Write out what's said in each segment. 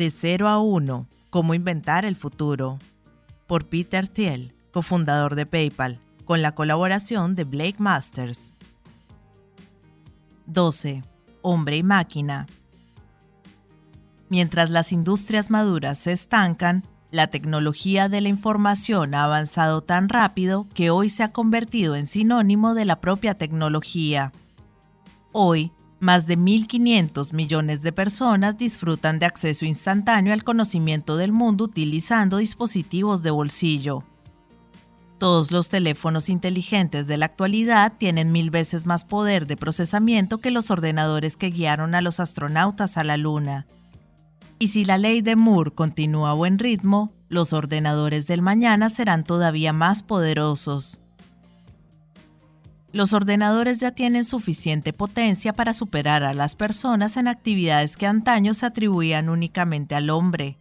De 0 a 1. Cómo inventar el futuro. Por Peter Thiel, cofundador de PayPal, con la colaboración de Blake Masters. 12. Hombre y máquina. Mientras las industrias maduras se estancan, la tecnología de la información ha avanzado tan rápido que hoy se ha convertido en sinónimo de la propia tecnología. Hoy, más de 1.500 millones de personas disfrutan de acceso instantáneo al conocimiento del mundo utilizando dispositivos de bolsillo. Todos los teléfonos inteligentes de la actualidad tienen mil veces más poder de procesamiento que los ordenadores que guiaron a los astronautas a la Luna. Y si la ley de Moore continúa a buen ritmo, los ordenadores del mañana serán todavía más poderosos. Los ordenadores ya tienen suficiente potencia para superar a las personas en actividades que antaño se atribuían únicamente al hombre.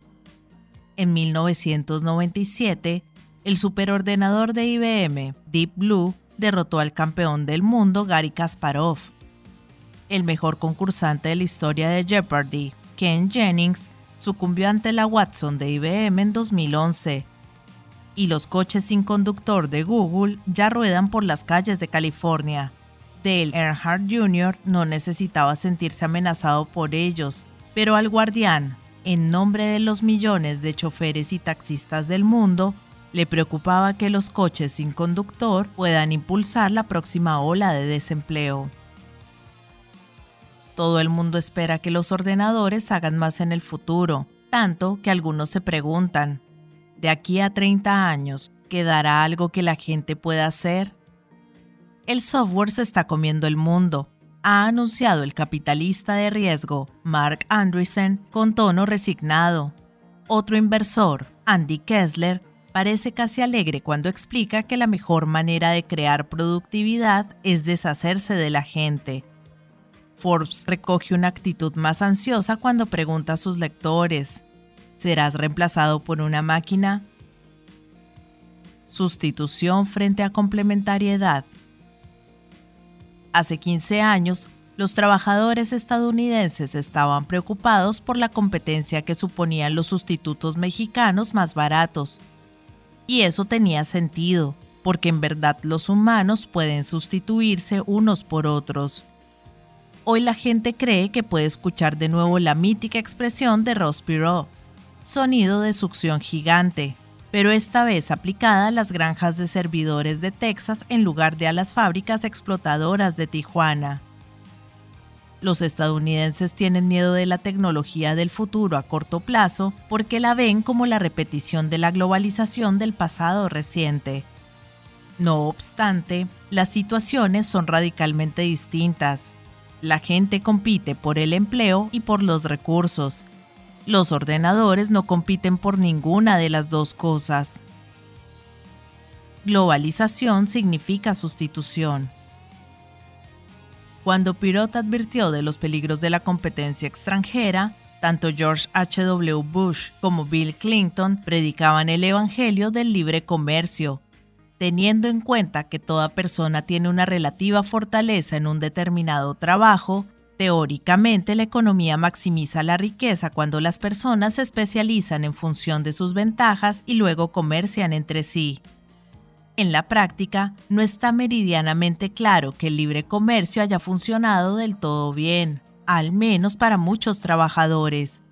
En 1997, el superordenador de IBM, Deep Blue, derrotó al campeón del mundo Gary Kasparov. El mejor concursante de la historia de Jeopardy, Ken Jennings, sucumbió ante la Watson de IBM en 2011 y los coches sin conductor de Google ya ruedan por las calles de California. Dale Earnhardt Jr. no necesitaba sentirse amenazado por ellos, pero al guardián, en nombre de los millones de choferes y taxistas del mundo, le preocupaba que los coches sin conductor puedan impulsar la próxima ola de desempleo. Todo el mundo espera que los ordenadores hagan más en el futuro, tanto que algunos se preguntan, de aquí a 30 años, ¿quedará algo que la gente pueda hacer? El software se está comiendo el mundo, ha anunciado el capitalista de riesgo Mark Andreessen con tono resignado. Otro inversor, Andy Kessler, parece casi alegre cuando explica que la mejor manera de crear productividad es deshacerse de la gente. Forbes recoge una actitud más ansiosa cuando pregunta a sus lectores, serás reemplazado por una máquina. Sustitución frente a complementariedad. Hace 15 años, los trabajadores estadounidenses estaban preocupados por la competencia que suponían los sustitutos mexicanos más baratos. Y eso tenía sentido, porque en verdad los humanos pueden sustituirse unos por otros. Hoy la gente cree que puede escuchar de nuevo la mítica expresión de Ross sonido de succión gigante, pero esta vez aplicada a las granjas de servidores de Texas en lugar de a las fábricas explotadoras de Tijuana. Los estadounidenses tienen miedo de la tecnología del futuro a corto plazo porque la ven como la repetición de la globalización del pasado reciente. No obstante, las situaciones son radicalmente distintas. La gente compite por el empleo y por los recursos, los ordenadores no compiten por ninguna de las dos cosas. Globalización significa sustitución. Cuando Pirot advirtió de los peligros de la competencia extranjera, tanto George H.W. Bush como Bill Clinton predicaban el Evangelio del libre comercio, teniendo en cuenta que toda persona tiene una relativa fortaleza en un determinado trabajo Teóricamente, la economía maximiza la riqueza cuando las personas se especializan en función de sus ventajas y luego comercian entre sí. En la práctica, no está meridianamente claro que el libre comercio haya funcionado del todo bien, al menos para muchos trabajadores.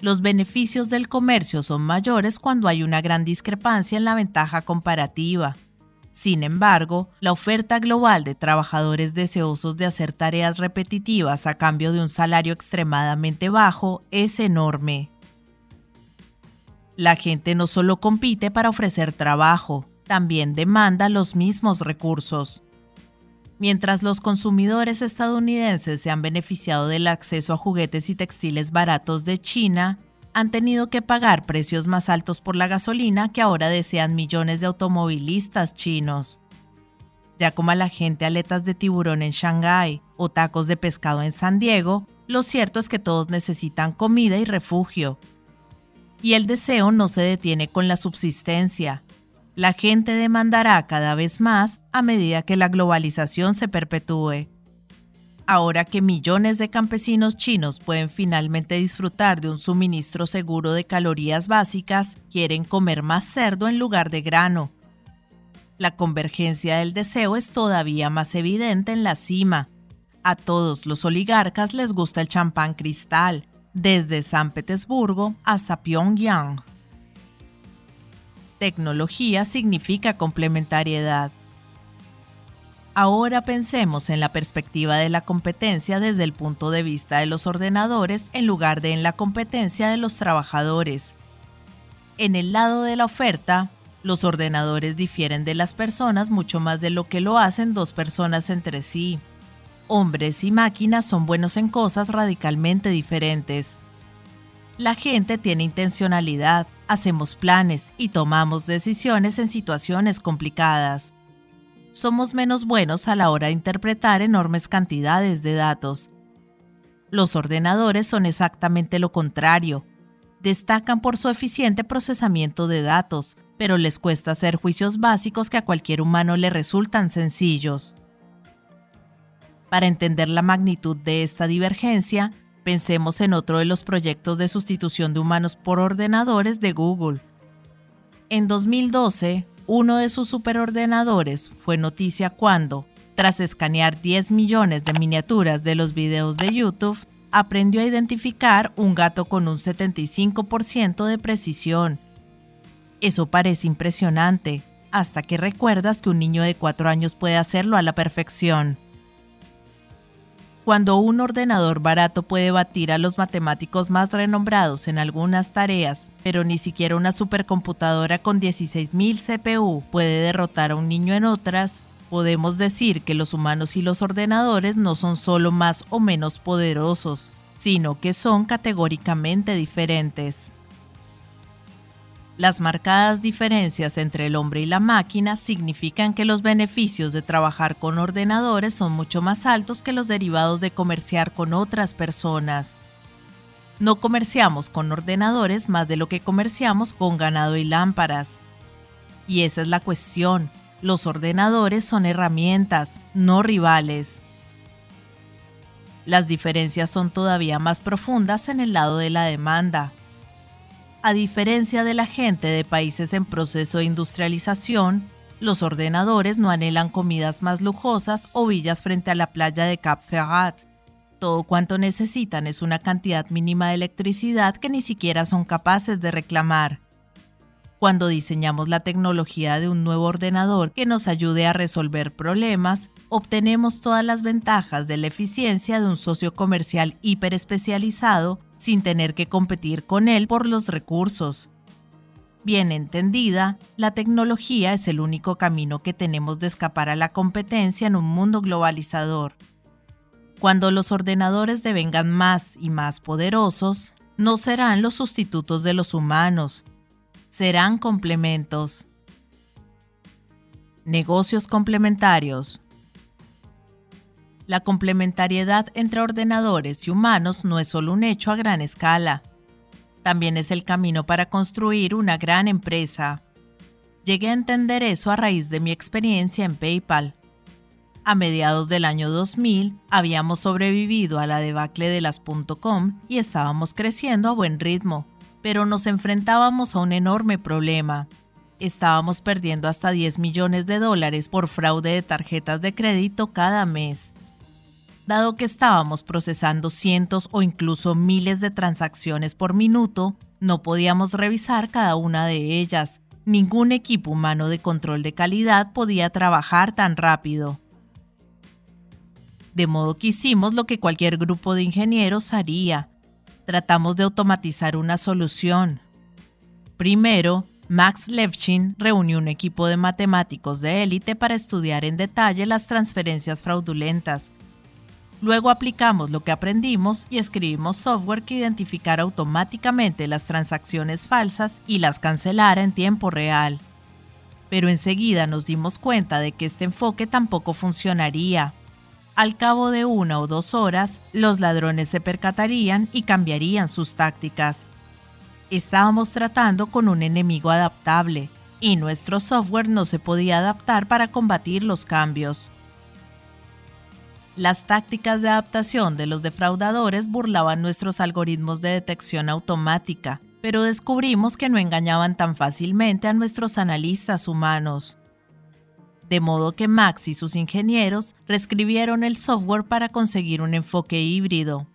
Los beneficios del comercio son mayores cuando hay una gran discrepancia en la ventaja comparativa, sin embargo, la oferta global de trabajadores deseosos de hacer tareas repetitivas a cambio de un salario extremadamente bajo es enorme. La gente no solo compite para ofrecer trabajo, también demanda los mismos recursos. Mientras los consumidores estadounidenses se han beneficiado del acceso a juguetes y textiles baratos de China, han tenido que pagar precios más altos por la gasolina que ahora desean millones de automovilistas chinos. Ya como a la gente aletas de tiburón en Shanghái o tacos de pescado en San Diego, lo cierto es que todos necesitan comida y refugio. Y el deseo no se detiene con la subsistencia. La gente demandará cada vez más a medida que la globalización se perpetúe. Ahora que millones de campesinos chinos pueden finalmente disfrutar de un suministro seguro de calorías básicas, quieren comer más cerdo en lugar de grano. La convergencia del deseo es todavía más evidente en la cima. A todos los oligarcas les gusta el champán cristal, desde San Petersburgo hasta Pyongyang. Tecnología significa complementariedad. Ahora pensemos en la perspectiva de la competencia desde el punto de vista de los ordenadores en lugar de en la competencia de los trabajadores. En el lado de la oferta, los ordenadores difieren de las personas mucho más de lo que lo hacen dos personas entre sí. Hombres y máquinas son buenos en cosas radicalmente diferentes. La gente tiene intencionalidad, hacemos planes y tomamos decisiones en situaciones complicadas somos menos buenos a la hora de interpretar enormes cantidades de datos. Los ordenadores son exactamente lo contrario. Destacan por su eficiente procesamiento de datos, pero les cuesta hacer juicios básicos que a cualquier humano le resultan sencillos. Para entender la magnitud de esta divergencia, pensemos en otro de los proyectos de sustitución de humanos por ordenadores de Google. En 2012, uno de sus superordenadores fue noticia cuando, tras escanear 10 millones de miniaturas de los videos de YouTube, aprendió a identificar un gato con un 75% de precisión. Eso parece impresionante, hasta que recuerdas que un niño de 4 años puede hacerlo a la perfección. Cuando un ordenador barato puede batir a los matemáticos más renombrados en algunas tareas, pero ni siquiera una supercomputadora con 16.000 CPU puede derrotar a un niño en otras, podemos decir que los humanos y los ordenadores no son solo más o menos poderosos, sino que son categóricamente diferentes. Las marcadas diferencias entre el hombre y la máquina significan que los beneficios de trabajar con ordenadores son mucho más altos que los derivados de comerciar con otras personas. No comerciamos con ordenadores más de lo que comerciamos con ganado y lámparas. Y esa es la cuestión. Los ordenadores son herramientas, no rivales. Las diferencias son todavía más profundas en el lado de la demanda. A diferencia de la gente de países en proceso de industrialización, los ordenadores no anhelan comidas más lujosas o villas frente a la playa de Cap Ferrat. Todo cuanto necesitan es una cantidad mínima de electricidad que ni siquiera son capaces de reclamar. Cuando diseñamos la tecnología de un nuevo ordenador que nos ayude a resolver problemas, obtenemos todas las ventajas de la eficiencia de un socio comercial hiperespecializado sin tener que competir con él por los recursos. Bien entendida, la tecnología es el único camino que tenemos de escapar a la competencia en un mundo globalizador. Cuando los ordenadores devengan más y más poderosos, no serán los sustitutos de los humanos, serán complementos. Negocios complementarios. La complementariedad entre ordenadores y humanos no es solo un hecho a gran escala, también es el camino para construir una gran empresa. Llegué a entender eso a raíz de mi experiencia en PayPal. A mediados del año 2000 habíamos sobrevivido a la debacle de las .com y estábamos creciendo a buen ritmo, pero nos enfrentábamos a un enorme problema. Estábamos perdiendo hasta 10 millones de dólares por fraude de tarjetas de crédito cada mes dado que estábamos procesando cientos o incluso miles de transacciones por minuto, no podíamos revisar cada una de ellas. Ningún equipo humano de control de calidad podía trabajar tan rápido. De modo que hicimos lo que cualquier grupo de ingenieros haría. Tratamos de automatizar una solución. Primero, Max Levchin reunió un equipo de matemáticos de élite para estudiar en detalle las transferencias fraudulentas Luego aplicamos lo que aprendimos y escribimos software que identificara automáticamente las transacciones falsas y las cancelara en tiempo real. Pero enseguida nos dimos cuenta de que este enfoque tampoco funcionaría. Al cabo de una o dos horas, los ladrones se percatarían y cambiarían sus tácticas. Estábamos tratando con un enemigo adaptable, y nuestro software no se podía adaptar para combatir los cambios. Las tácticas de adaptación de los defraudadores burlaban nuestros algoritmos de detección automática, pero descubrimos que no engañaban tan fácilmente a nuestros analistas humanos. De modo que Max y sus ingenieros reescribieron el software para conseguir un enfoque híbrido.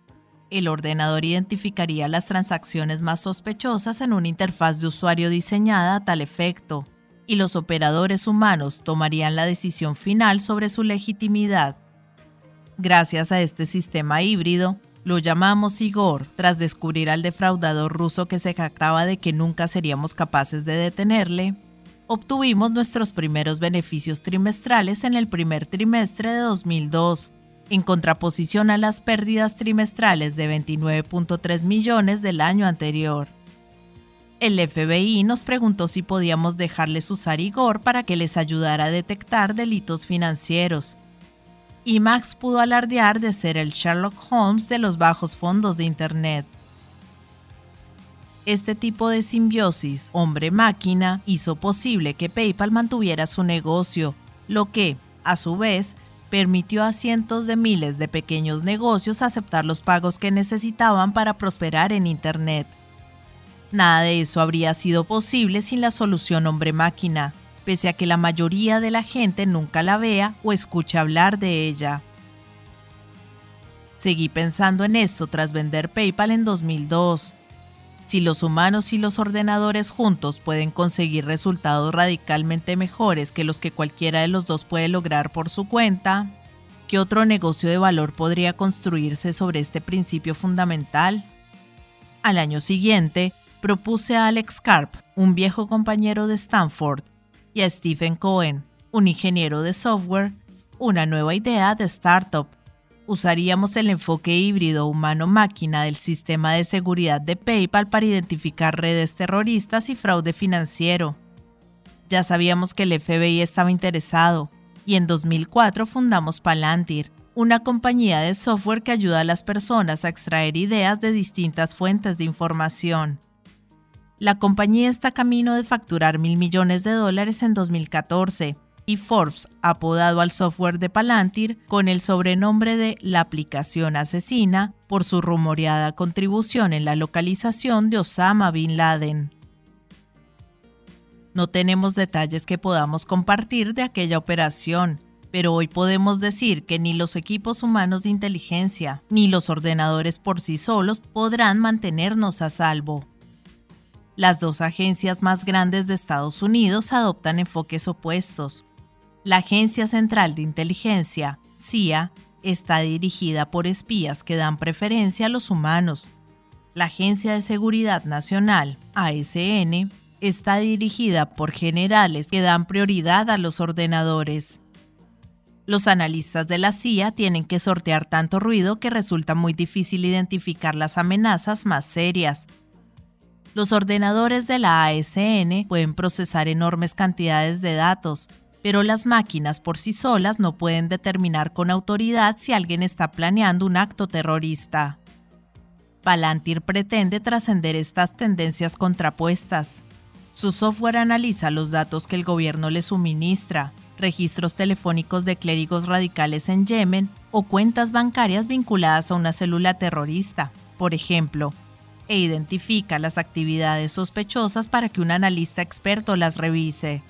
El ordenador identificaría las transacciones más sospechosas en una interfaz de usuario diseñada a tal efecto, y los operadores humanos tomarían la decisión final sobre su legitimidad. Gracias a este sistema híbrido, lo llamamos Igor tras descubrir al defraudador ruso que se jactaba de que nunca seríamos capaces de detenerle. Obtuvimos nuestros primeros beneficios trimestrales en el primer trimestre de 2002, en contraposición a las pérdidas trimestrales de 29.3 millones del año anterior. El FBI nos preguntó si podíamos dejarles usar Igor para que les ayudara a detectar delitos financieros, y Max pudo alardear de ser el Sherlock Holmes de los bajos fondos de Internet. Este tipo de simbiosis hombre-máquina hizo posible que PayPal mantuviera su negocio, lo que, a su vez, permitió a cientos de miles de pequeños negocios aceptar los pagos que necesitaban para prosperar en Internet. Nada de eso habría sido posible sin la solución hombre-máquina pese a que la mayoría de la gente nunca la vea o escuche hablar de ella. Seguí pensando en esto tras vender PayPal en 2002. Si los humanos y los ordenadores juntos pueden conseguir resultados radicalmente mejores que los que cualquiera de los dos puede lograr por su cuenta, ¿qué otro negocio de valor podría construirse sobre este principio fundamental? Al año siguiente, propuse a Alex Karp, un viejo compañero de Stanford, y a Stephen Cohen, un ingeniero de software, una nueva idea de startup. Usaríamos el enfoque híbrido humano-máquina del sistema de seguridad de PayPal para identificar redes terroristas y fraude financiero. Ya sabíamos que el FBI estaba interesado, y en 2004 fundamos Palantir, una compañía de software que ayuda a las personas a extraer ideas de distintas fuentes de información. La compañía está camino de facturar mil millones de dólares en 2014 y Forbes ha apodado al software de Palantir con el sobrenombre de la aplicación asesina por su rumoreada contribución en la localización de Osama Bin Laden. No tenemos detalles que podamos compartir de aquella operación, pero hoy podemos decir que ni los equipos humanos de inteligencia ni los ordenadores por sí solos podrán mantenernos a salvo. Las dos agencias más grandes de Estados Unidos adoptan enfoques opuestos. La Agencia Central de Inteligencia, CIA, está dirigida por espías que dan preferencia a los humanos. La Agencia de Seguridad Nacional, ASN, está dirigida por generales que dan prioridad a los ordenadores. Los analistas de la CIA tienen que sortear tanto ruido que resulta muy difícil identificar las amenazas más serias, los ordenadores de la ASN pueden procesar enormes cantidades de datos, pero las máquinas por sí solas no pueden determinar con autoridad si alguien está planeando un acto terrorista. Palantir pretende trascender estas tendencias contrapuestas. Su software analiza los datos que el gobierno le suministra, registros telefónicos de clérigos radicales en Yemen o cuentas bancarias vinculadas a una célula terrorista. Por ejemplo, e identifica las actividades sospechosas para que un analista experto las revise.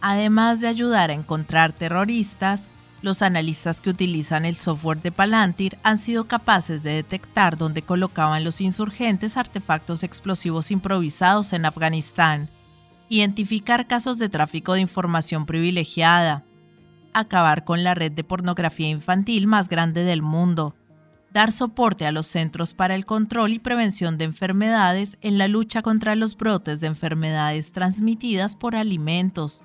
Además de ayudar a encontrar terroristas, los analistas que utilizan el software de Palantir han sido capaces de detectar dónde colocaban los insurgentes artefactos explosivos improvisados en Afganistán, identificar casos de tráfico de información privilegiada, acabar con la red de pornografía infantil más grande del mundo, dar soporte a los Centros para el Control y Prevención de Enfermedades en la lucha contra los brotes de enfermedades transmitidas por alimentos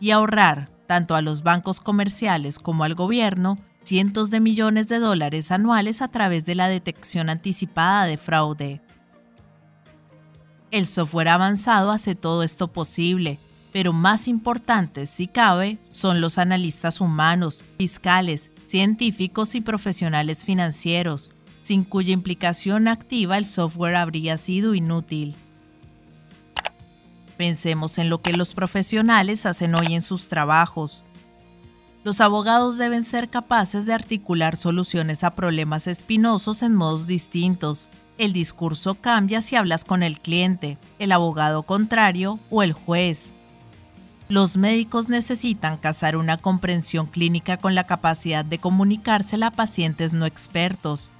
y ahorrar, tanto a los bancos comerciales como al gobierno, cientos de millones de dólares anuales a través de la detección anticipada de fraude. El software avanzado hace todo esto posible, pero más importantes, si cabe, son los analistas humanos, fiscales, científicos y profesionales financieros, sin cuya implicación activa el software habría sido inútil. Pensemos en lo que los profesionales hacen hoy en sus trabajos. Los abogados deben ser capaces de articular soluciones a problemas espinosos en modos distintos. El discurso cambia si hablas con el cliente, el abogado contrario o el juez. Los médicos necesitan cazar una comprensión clínica con la capacidad de comunicársela a pacientes no expertos.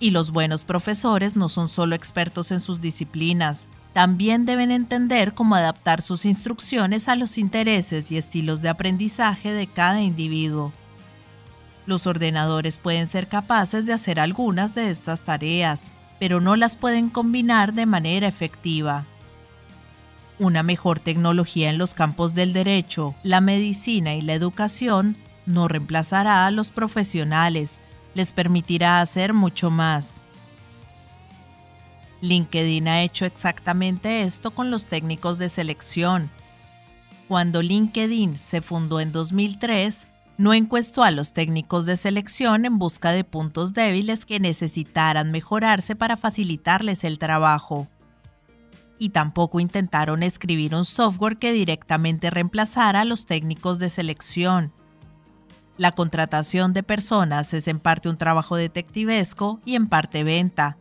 Y los buenos profesores no son solo expertos en sus disciplinas, también deben entender cómo adaptar sus instrucciones a los intereses y estilos de aprendizaje de cada individuo. Los ordenadores pueden ser capaces de hacer algunas de estas tareas, pero no las pueden combinar de manera efectiva. Una mejor tecnología en los campos del derecho, la medicina y la educación no reemplazará a los profesionales, les permitirá hacer mucho más. LinkedIn ha hecho exactamente esto con los técnicos de selección. Cuando LinkedIn se fundó en 2003, no encuestó a los técnicos de selección en busca de puntos débiles que necesitaran mejorarse para facilitarles el trabajo. Y tampoco intentaron escribir un software que directamente reemplazara a los técnicos de selección. La contratación de personas es en parte un trabajo detectivesco y en parte venta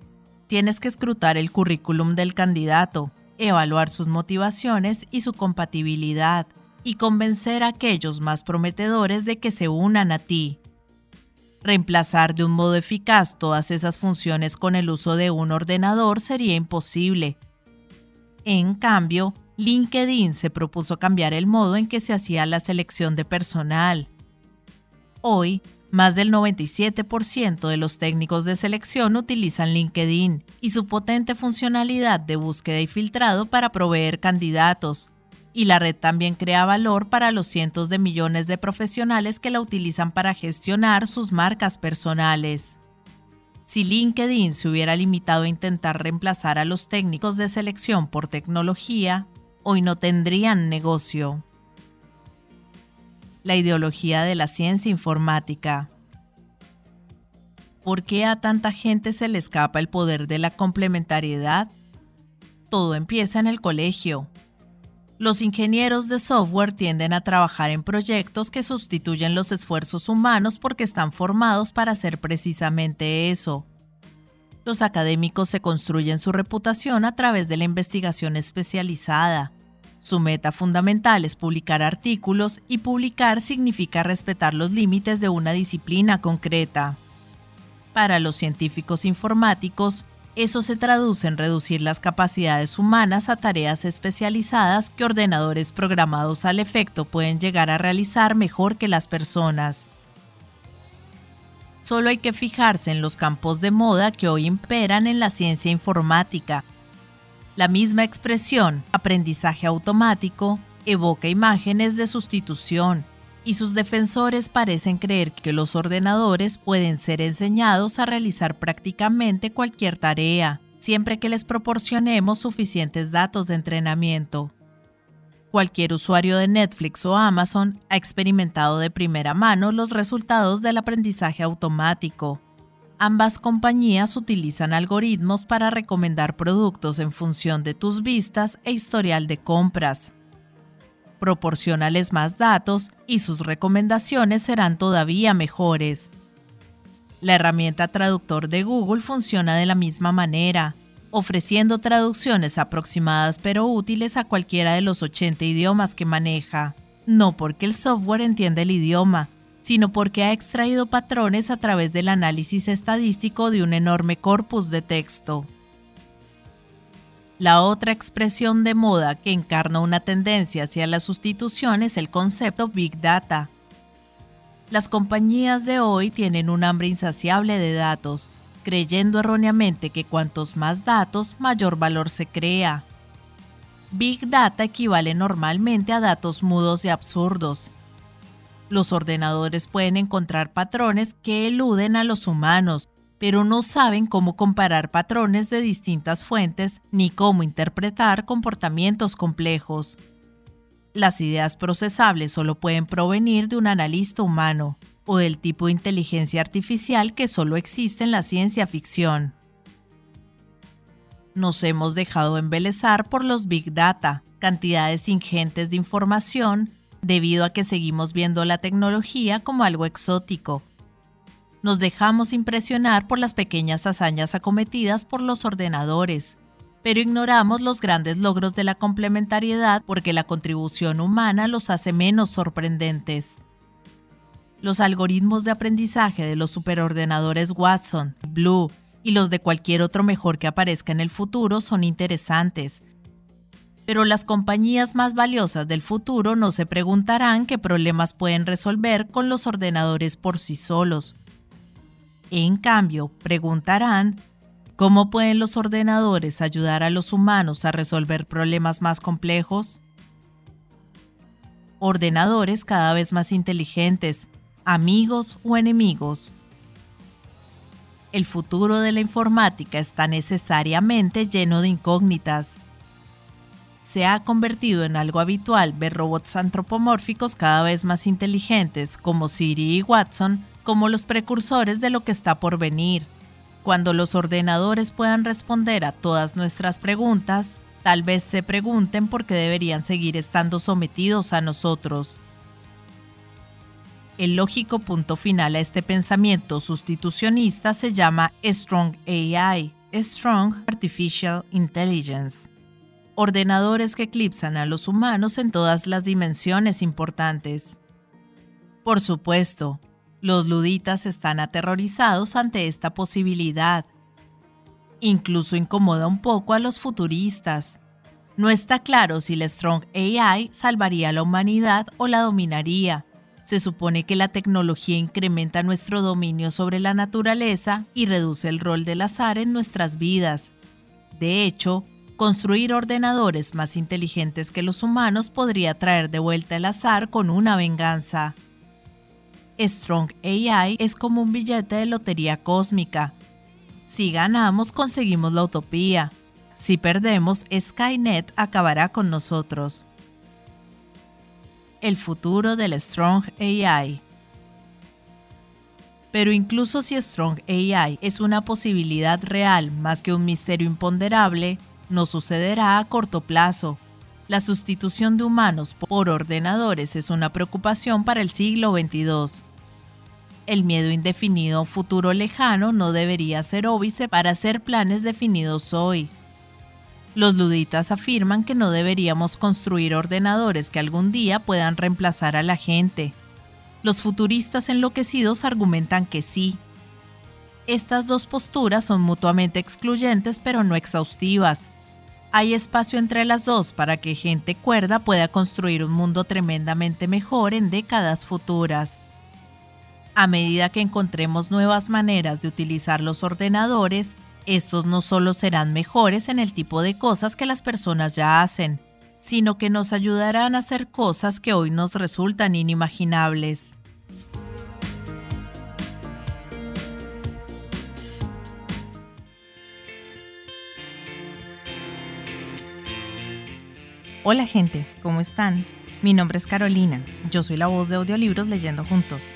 tienes que escrutar el currículum del candidato, evaluar sus motivaciones y su compatibilidad, y convencer a aquellos más prometedores de que se unan a ti. Reemplazar de un modo eficaz todas esas funciones con el uso de un ordenador sería imposible. En cambio, LinkedIn se propuso cambiar el modo en que se hacía la selección de personal. Hoy, más del 97% de los técnicos de selección utilizan LinkedIn y su potente funcionalidad de búsqueda y filtrado para proveer candidatos. Y la red también crea valor para los cientos de millones de profesionales que la utilizan para gestionar sus marcas personales. Si LinkedIn se hubiera limitado a intentar reemplazar a los técnicos de selección por tecnología, hoy no tendrían negocio la ideología de la ciencia informática. ¿Por qué a tanta gente se le escapa el poder de la complementariedad? Todo empieza en el colegio. Los ingenieros de software tienden a trabajar en proyectos que sustituyen los esfuerzos humanos porque están formados para hacer precisamente eso. Los académicos se construyen su reputación a través de la investigación especializada. Su meta fundamental es publicar artículos y publicar significa respetar los límites de una disciplina concreta. Para los científicos informáticos, eso se traduce en reducir las capacidades humanas a tareas especializadas que ordenadores programados al efecto pueden llegar a realizar mejor que las personas. Solo hay que fijarse en los campos de moda que hoy imperan en la ciencia informática, la misma expresión, aprendizaje automático, evoca imágenes de sustitución, y sus defensores parecen creer que los ordenadores pueden ser enseñados a realizar prácticamente cualquier tarea, siempre que les proporcionemos suficientes datos de entrenamiento. Cualquier usuario de Netflix o Amazon ha experimentado de primera mano los resultados del aprendizaje automático, Ambas compañías utilizan algoritmos para recomendar productos en función de tus vistas e historial de compras. Proporcionales más datos y sus recomendaciones serán todavía mejores. La herramienta traductor de Google funciona de la misma manera, ofreciendo traducciones aproximadas pero útiles a cualquiera de los 80 idiomas que maneja. No porque el software entienda el idioma, sino porque ha extraído patrones a través del análisis estadístico de un enorme corpus de texto. La otra expresión de moda que encarna una tendencia hacia la sustitución es el concepto Big Data. Las compañías de hoy tienen un hambre insaciable de datos, creyendo erróneamente que cuantos más datos, mayor valor se crea. Big Data equivale normalmente a datos mudos y absurdos, los ordenadores pueden encontrar patrones que eluden a los humanos, pero no saben cómo comparar patrones de distintas fuentes ni cómo interpretar comportamientos complejos. Las ideas procesables solo pueden provenir de un analista humano o del tipo de inteligencia artificial que solo existe en la ciencia ficción. Nos hemos dejado embelezar por los big data, cantidades ingentes de información debido a que seguimos viendo la tecnología como algo exótico. Nos dejamos impresionar por las pequeñas hazañas acometidas por los ordenadores, pero ignoramos los grandes logros de la complementariedad porque la contribución humana los hace menos sorprendentes. Los algoritmos de aprendizaje de los superordenadores Watson, Blue y los de cualquier otro mejor que aparezca en el futuro son interesantes. Pero las compañías más valiosas del futuro no se preguntarán qué problemas pueden resolver con los ordenadores por sí solos. En cambio, preguntarán cómo pueden los ordenadores ayudar a los humanos a resolver problemas más complejos. Ordenadores cada vez más inteligentes, amigos o enemigos. El futuro de la informática está necesariamente lleno de incógnitas. Se ha convertido en algo habitual ver robots antropomórficos cada vez más inteligentes como Siri y Watson como los precursores de lo que está por venir. Cuando los ordenadores puedan responder a todas nuestras preguntas, tal vez se pregunten por qué deberían seguir estando sometidos a nosotros. El lógico punto final a este pensamiento sustitucionista se llama Strong AI, Strong Artificial Intelligence. Ordenadores que eclipsan a los humanos en todas las dimensiones importantes. Por supuesto, los luditas están aterrorizados ante esta posibilidad. Incluso incomoda un poco a los futuristas. No está claro si la Strong AI salvaría a la humanidad o la dominaría se supone que la tecnología incrementa nuestro dominio sobre la naturaleza y reduce el rol del azar en nuestras vidas. De hecho, construir ordenadores más inteligentes que los humanos podría traer de vuelta el azar con una venganza. Strong AI es como un billete de lotería cósmica. Si ganamos, conseguimos la utopía. Si perdemos, Skynet acabará con nosotros el futuro del Strong AI. Pero incluso si Strong AI es una posibilidad real más que un misterio imponderable, no sucederá a corto plazo. La sustitución de humanos por ordenadores es una preocupación para el siglo XXII. El miedo indefinido a un futuro lejano no debería ser óbice para hacer planes definidos hoy. Los luditas afirman que no deberíamos construir ordenadores que algún día puedan reemplazar a la gente. Los futuristas enloquecidos argumentan que sí. Estas dos posturas son mutuamente excluyentes pero no exhaustivas. Hay espacio entre las dos para que gente cuerda pueda construir un mundo tremendamente mejor en décadas futuras. A medida que encontremos nuevas maneras de utilizar los ordenadores, estos no solo serán mejores en el tipo de cosas que las personas ya hacen, sino que nos ayudarán a hacer cosas que hoy nos resultan inimaginables. Hola gente, ¿cómo están? Mi nombre es Carolina, yo soy la voz de audiolibros leyendo juntos.